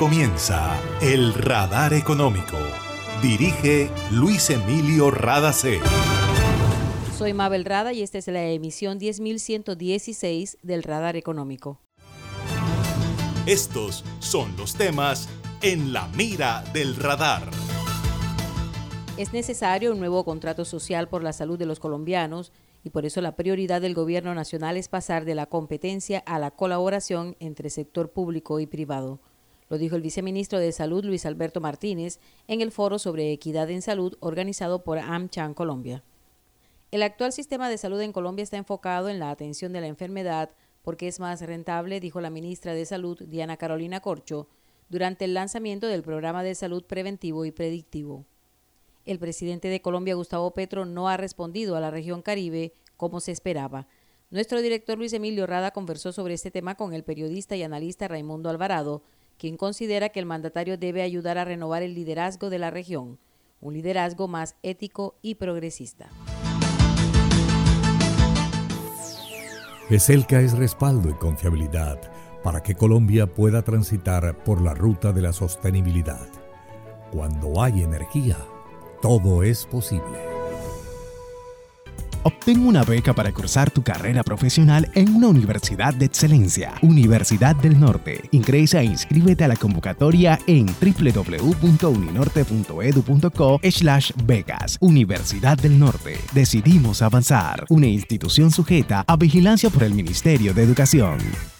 comienza El Radar Económico. Dirige Luis Emilio Radacé. Soy Mabel Rada y esta es la emisión 10116 del Radar Económico. Estos son los temas en la mira del radar. Es necesario un nuevo contrato social por la salud de los colombianos y por eso la prioridad del gobierno nacional es pasar de la competencia a la colaboración entre sector público y privado. Lo dijo el viceministro de Salud Luis Alberto Martínez en el foro sobre equidad en salud organizado por AmCham Colombia. El actual sistema de salud en Colombia está enfocado en la atención de la enfermedad porque es más rentable, dijo la ministra de Salud Diana Carolina Corcho durante el lanzamiento del programa de salud preventivo y predictivo. El presidente de Colombia, Gustavo Petro, no ha respondido a la región Caribe como se esperaba. Nuestro director Luis Emilio Rada conversó sobre este tema con el periodista y analista Raimundo Alvarado, quien considera que el mandatario debe ayudar a renovar el liderazgo de la región, un liderazgo más ético y progresista. ESELCA es respaldo y confiabilidad para que Colombia pueda transitar por la ruta de la sostenibilidad. Cuando hay energía, todo es posible. Obtén una beca para cursar tu carrera profesional en una universidad de excelencia. Universidad del Norte. Ingresa e inscríbete a la convocatoria en www.uninorte.edu.co slash becas. Universidad del Norte. Decidimos avanzar. Una institución sujeta a vigilancia por el Ministerio de Educación.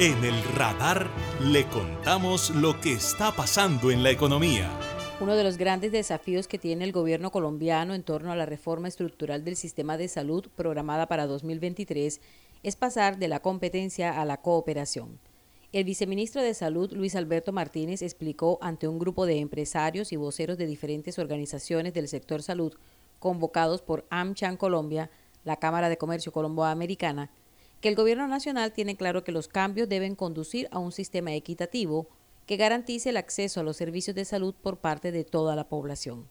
En el radar le contamos lo que está pasando en la economía. Uno de los grandes desafíos que tiene el gobierno colombiano en torno a la reforma estructural del sistema de salud programada para 2023 es pasar de la competencia a la cooperación. El viceministro de Salud, Luis Alberto Martínez, explicó ante un grupo de empresarios y voceros de diferentes organizaciones del sector salud convocados por AmCham Colombia, la Cámara de Comercio Colomboamericana, que el Gobierno Nacional tiene claro que los cambios deben conducir a un sistema equitativo que garantice el acceso a los servicios de salud por parte de toda la población.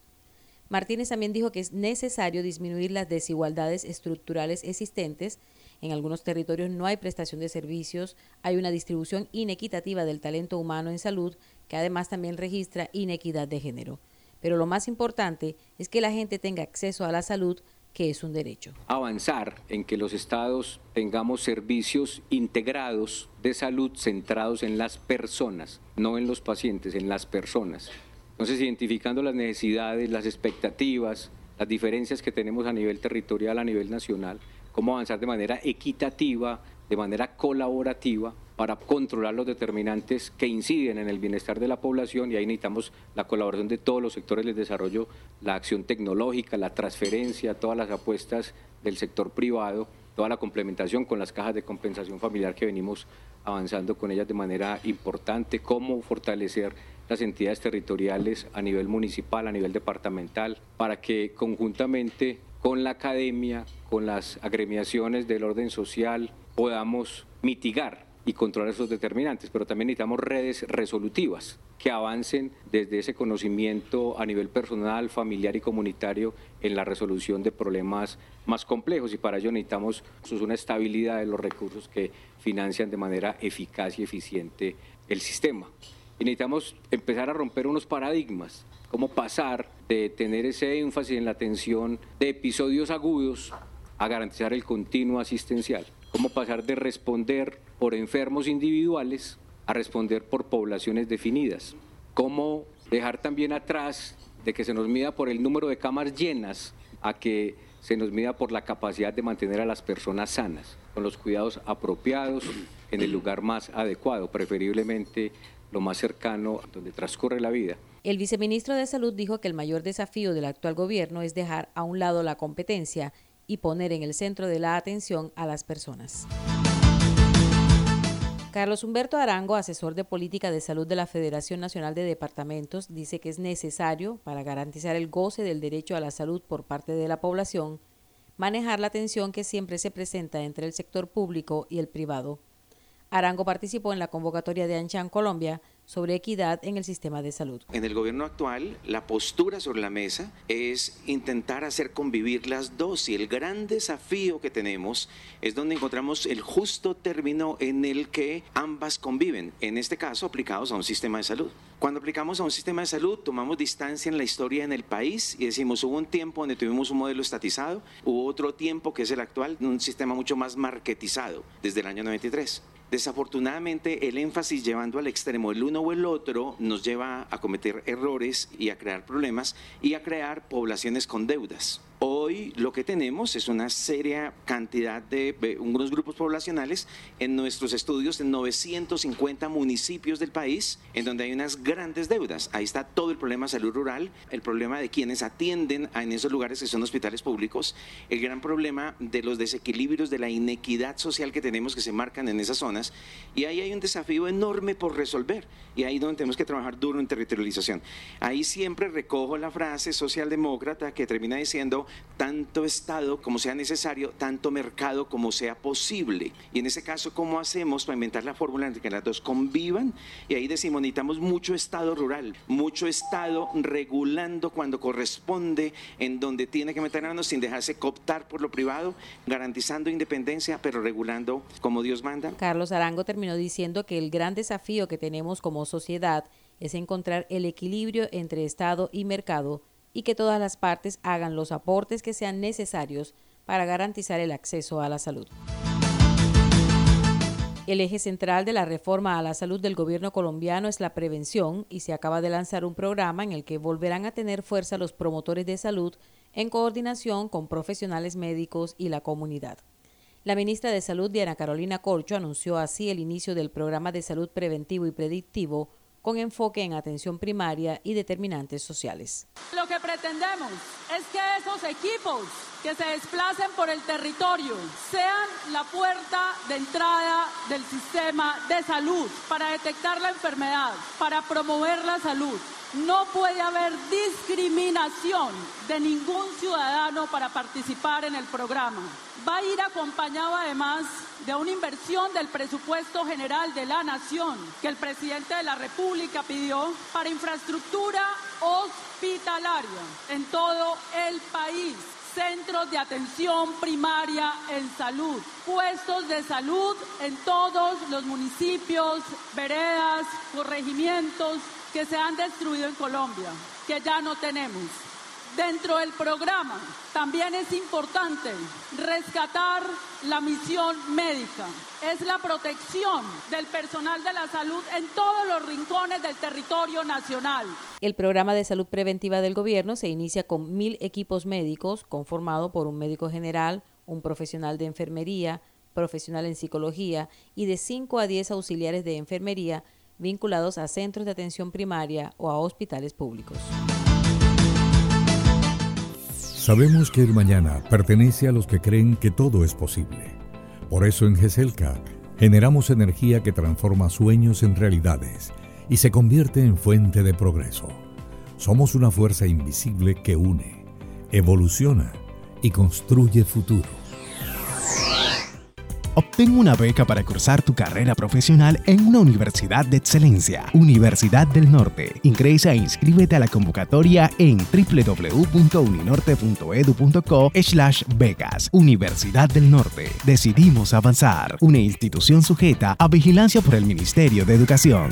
Martínez también dijo que es necesario disminuir las desigualdades estructurales existentes. En algunos territorios no hay prestación de servicios, hay una distribución inequitativa del talento humano en salud que además también registra inequidad de género. Pero lo más importante es que la gente tenga acceso a la salud que es un derecho. Avanzar en que los estados tengamos servicios integrados de salud centrados en las personas, no en los pacientes, en las personas. Entonces, identificando las necesidades, las expectativas, las diferencias que tenemos a nivel territorial, a nivel nacional, cómo avanzar de manera equitativa, de manera colaborativa para controlar los determinantes que inciden en el bienestar de la población y ahí necesitamos la colaboración de todos los sectores del desarrollo, la acción tecnológica, la transferencia, todas las apuestas del sector privado, toda la complementación con las cajas de compensación familiar que venimos avanzando con ellas de manera importante, cómo fortalecer las entidades territoriales a nivel municipal, a nivel departamental, para que conjuntamente con la academia, con las agremiaciones del orden social, podamos mitigar y controlar esos determinantes, pero también necesitamos redes resolutivas que avancen desde ese conocimiento a nivel personal, familiar y comunitario en la resolución de problemas más complejos y para ello necesitamos pues, una estabilidad de los recursos que financian de manera eficaz y eficiente el sistema. Y necesitamos empezar a romper unos paradigmas, cómo pasar de tener ese énfasis en la atención de episodios agudos a garantizar el continuo asistencial cómo pasar de responder por enfermos individuales a responder por poblaciones definidas, cómo dejar también atrás de que se nos mida por el número de camas llenas a que se nos mida por la capacidad de mantener a las personas sanas, con los cuidados apropiados, en el lugar más adecuado, preferiblemente lo más cercano donde transcurre la vida. El viceministro de Salud dijo que el mayor desafío del actual gobierno es dejar a un lado la competencia y poner en el centro de la atención a las personas. Carlos Humberto Arango, asesor de política de salud de la Federación Nacional de Departamentos, dice que es necesario, para garantizar el goce del derecho a la salud por parte de la población, manejar la tensión que siempre se presenta entre el sector público y el privado. Arango participó en la convocatoria de Anchan Colombia sobre equidad en el sistema de salud. En el gobierno actual, la postura sobre la mesa es intentar hacer convivir las dos y el gran desafío que tenemos es donde encontramos el justo término en el que ambas conviven, en este caso aplicados a un sistema de salud. Cuando aplicamos a un sistema de salud, tomamos distancia en la historia en el país y decimos, hubo un tiempo donde tuvimos un modelo estatizado, hubo otro tiempo que es el actual, un sistema mucho más marketizado desde el año 93. Desafortunadamente, el énfasis llevando al extremo el uno o el otro nos lleva a cometer errores y a crear problemas y a crear poblaciones con deudas. Hoy lo que tenemos es una seria cantidad de unos grupos poblacionales en nuestros estudios en 950 municipios del país en donde hay unas grandes deudas. Ahí está todo el problema de salud rural, el problema de quienes atienden en esos lugares que son hospitales públicos, el gran problema de los desequilibrios, de la inequidad social que tenemos que se marcan en esas zonas y ahí hay un desafío enorme por resolver y ahí donde tenemos que trabajar duro en territorialización. Ahí siempre recojo la frase socialdemócrata que termina diciendo tanto Estado como sea necesario, tanto mercado como sea posible. Y en ese caso, ¿cómo hacemos para inventar la fórmula en que las dos convivan? Y ahí decimos, necesitamos mucho Estado rural, mucho Estado regulando cuando corresponde, en donde tiene que meter manos sin dejarse cooptar por lo privado, garantizando independencia, pero regulando como Dios manda. Carlos Arango terminó diciendo que el gran desafío que tenemos como sociedad es encontrar el equilibrio entre Estado y mercado y que todas las partes hagan los aportes que sean necesarios para garantizar el acceso a la salud. El eje central de la reforma a la salud del gobierno colombiano es la prevención y se acaba de lanzar un programa en el que volverán a tener fuerza los promotores de salud en coordinación con profesionales médicos y la comunidad. La ministra de Salud, Diana Carolina Corcho, anunció así el inicio del programa de salud preventivo y predictivo con enfoque en atención primaria y determinantes sociales. Lo que pretendemos es que esos equipos que se desplacen por el territorio sean la puerta de entrada del sistema de salud para detectar la enfermedad, para promover la salud. No puede haber discriminación de ningún ciudadano para participar en el programa. Va a ir acompañado además de una inversión del presupuesto general de la Nación que el presidente de la República pidió para infraestructura hospitalaria en todo el país centros de atención primaria en salud, puestos de salud en todos los municipios, veredas, corregimientos que se han destruido en Colombia, que ya no tenemos. Dentro del programa también es importante rescatar la misión médica. Es la protección del personal de la salud en todos los rincones del territorio nacional. El programa de salud preventiva del gobierno se inicia con mil equipos médicos conformado por un médico general, un profesional de enfermería, profesional en psicología y de 5 a 10 auxiliares de enfermería vinculados a centros de atención primaria o a hospitales públicos. Sabemos que el mañana pertenece a los que creen que todo es posible. Por eso en GESELCA generamos energía que transforma sueños en realidades y se convierte en fuente de progreso. Somos una fuerza invisible que une, evoluciona y construye futuro. Obtén una beca para cursar tu carrera profesional en una universidad de excelencia. Universidad del Norte. Ingresa e inscríbete a la convocatoria en www.uninorte.edu.co slash becas. Universidad del Norte. Decidimos avanzar. Una institución sujeta a vigilancia por el Ministerio de Educación.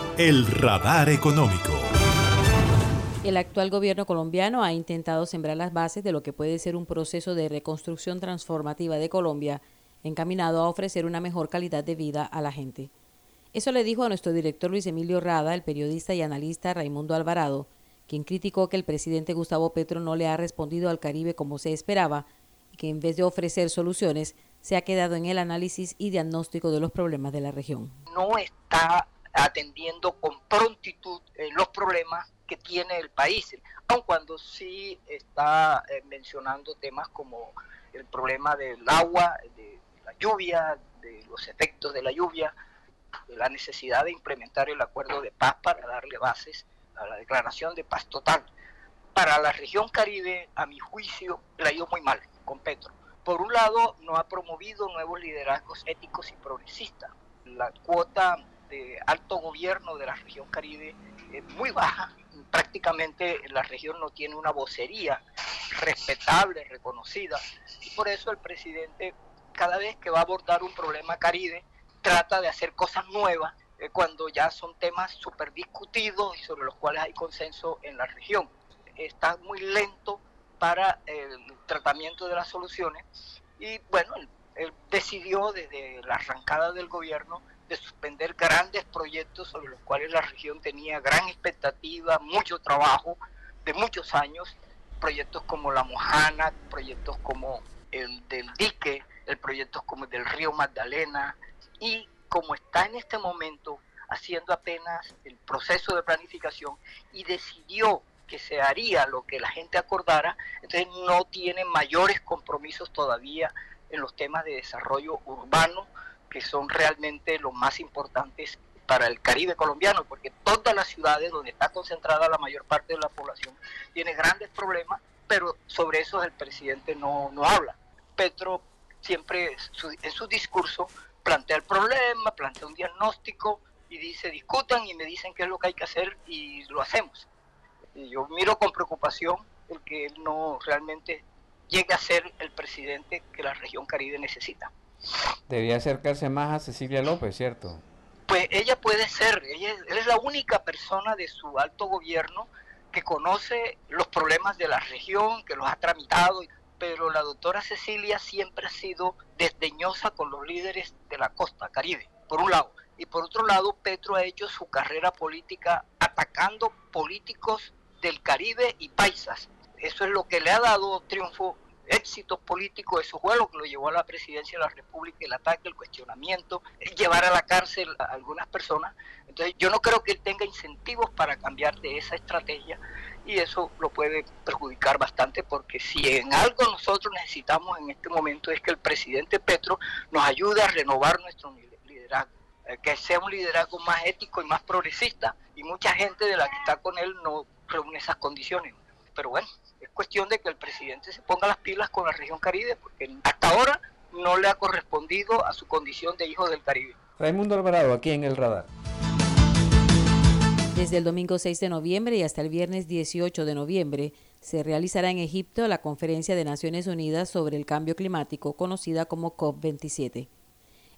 el radar económico. El actual gobierno colombiano ha intentado sembrar las bases de lo que puede ser un proceso de reconstrucción transformativa de Colombia encaminado a ofrecer una mejor calidad de vida a la gente. Eso le dijo a nuestro director Luis Emilio Rada, el periodista y analista Raimundo Alvarado, quien criticó que el presidente Gustavo Petro no le ha respondido al Caribe como se esperaba y que en vez de ofrecer soluciones se ha quedado en el análisis y diagnóstico de los problemas de la región. No está atendiendo con prontitud eh, los problemas que tiene el país, aun cuando sí está eh, mencionando temas como el problema del agua, de la lluvia, de los efectos de la lluvia, de la necesidad de implementar el acuerdo de paz para darle bases a la declaración de paz total. Para la región Caribe, a mi juicio, la ha ido muy mal con Petro. Por un lado, no ha promovido nuevos liderazgos éticos y progresistas. La cuota de alto gobierno de la región Caribe es muy baja. Prácticamente la región no tiene una vocería respetable, reconocida. Y por eso el presidente, cada vez que va a abordar un problema Caribe, trata de hacer cosas nuevas eh, cuando ya son temas súper discutidos y sobre los cuales hay consenso en la región. Está muy lento para el tratamiento de las soluciones y bueno, él decidió desde la arrancada del gobierno de suspender grandes proyectos sobre los cuales la región tenía gran expectativa, mucho trabajo de muchos años, proyectos como La Mojana, proyectos como el del dique, el proyecto como el del río Magdalena, y como está en este momento haciendo apenas el proceso de planificación y decidió que se haría lo que la gente acordara, entonces no tiene mayores compromisos todavía en los temas de desarrollo urbano, que son realmente los más importantes para el Caribe colombiano, porque todas las ciudades donde está concentrada la mayor parte de la población tiene grandes problemas, pero sobre eso el presidente no, no habla. Petro siempre en su discurso plantea el problema, plantea un diagnóstico y dice, discutan y me dicen qué es lo que hay que hacer y lo hacemos. Y yo miro con preocupación el que él no realmente llegue a ser el presidente que la región Caribe necesita. Debía acercarse más a Cecilia López, ¿cierto? Pues ella puede ser, ella es la única persona de su alto gobierno que conoce los problemas de la región, que los ha tramitado pero la doctora Cecilia siempre ha sido desdeñosa con los líderes de la costa caribe, por un lado. Y por otro lado, Petro ha hecho su carrera política atacando políticos del Caribe y paisas. Eso es lo que le ha dado triunfo éxito político, eso fue lo que lo llevó a la presidencia de la República, el ataque, el cuestionamiento, llevar a la cárcel a algunas personas. Entonces yo no creo que él tenga incentivos para cambiar de esa estrategia y eso lo puede perjudicar bastante porque si en algo nosotros necesitamos en este momento es que el presidente Petro nos ayude a renovar nuestro liderazgo, eh, que sea un liderazgo más ético y más progresista y mucha gente de la que está con él no reúne esas condiciones. Pero bueno, es cuestión de que el presidente se ponga las pilas con la región Caribe porque hasta ahora no le ha correspondido a su condición de hijo del Caribe. Raimundo Alvarado, aquí en el radar. Desde el domingo 6 de noviembre y hasta el viernes 18 de noviembre se realizará en Egipto la Conferencia de Naciones Unidas sobre el Cambio Climático, conocida como COP27.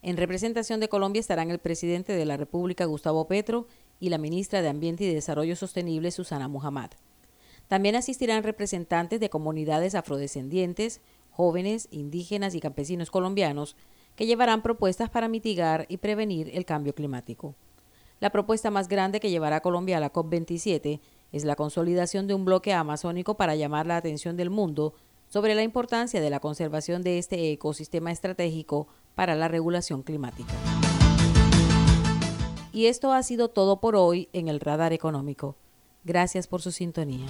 En representación de Colombia estarán el presidente de la República, Gustavo Petro, y la ministra de Ambiente y Desarrollo Sostenible, Susana Muhammad. También asistirán representantes de comunidades afrodescendientes, jóvenes, indígenas y campesinos colombianos, que llevarán propuestas para mitigar y prevenir el cambio climático. La propuesta más grande que llevará Colombia a la COP27 es la consolidación de un bloque amazónico para llamar la atención del mundo sobre la importancia de la conservación de este ecosistema estratégico para la regulación climática. Y esto ha sido todo por hoy en el Radar Económico. Gracias por su sintonía.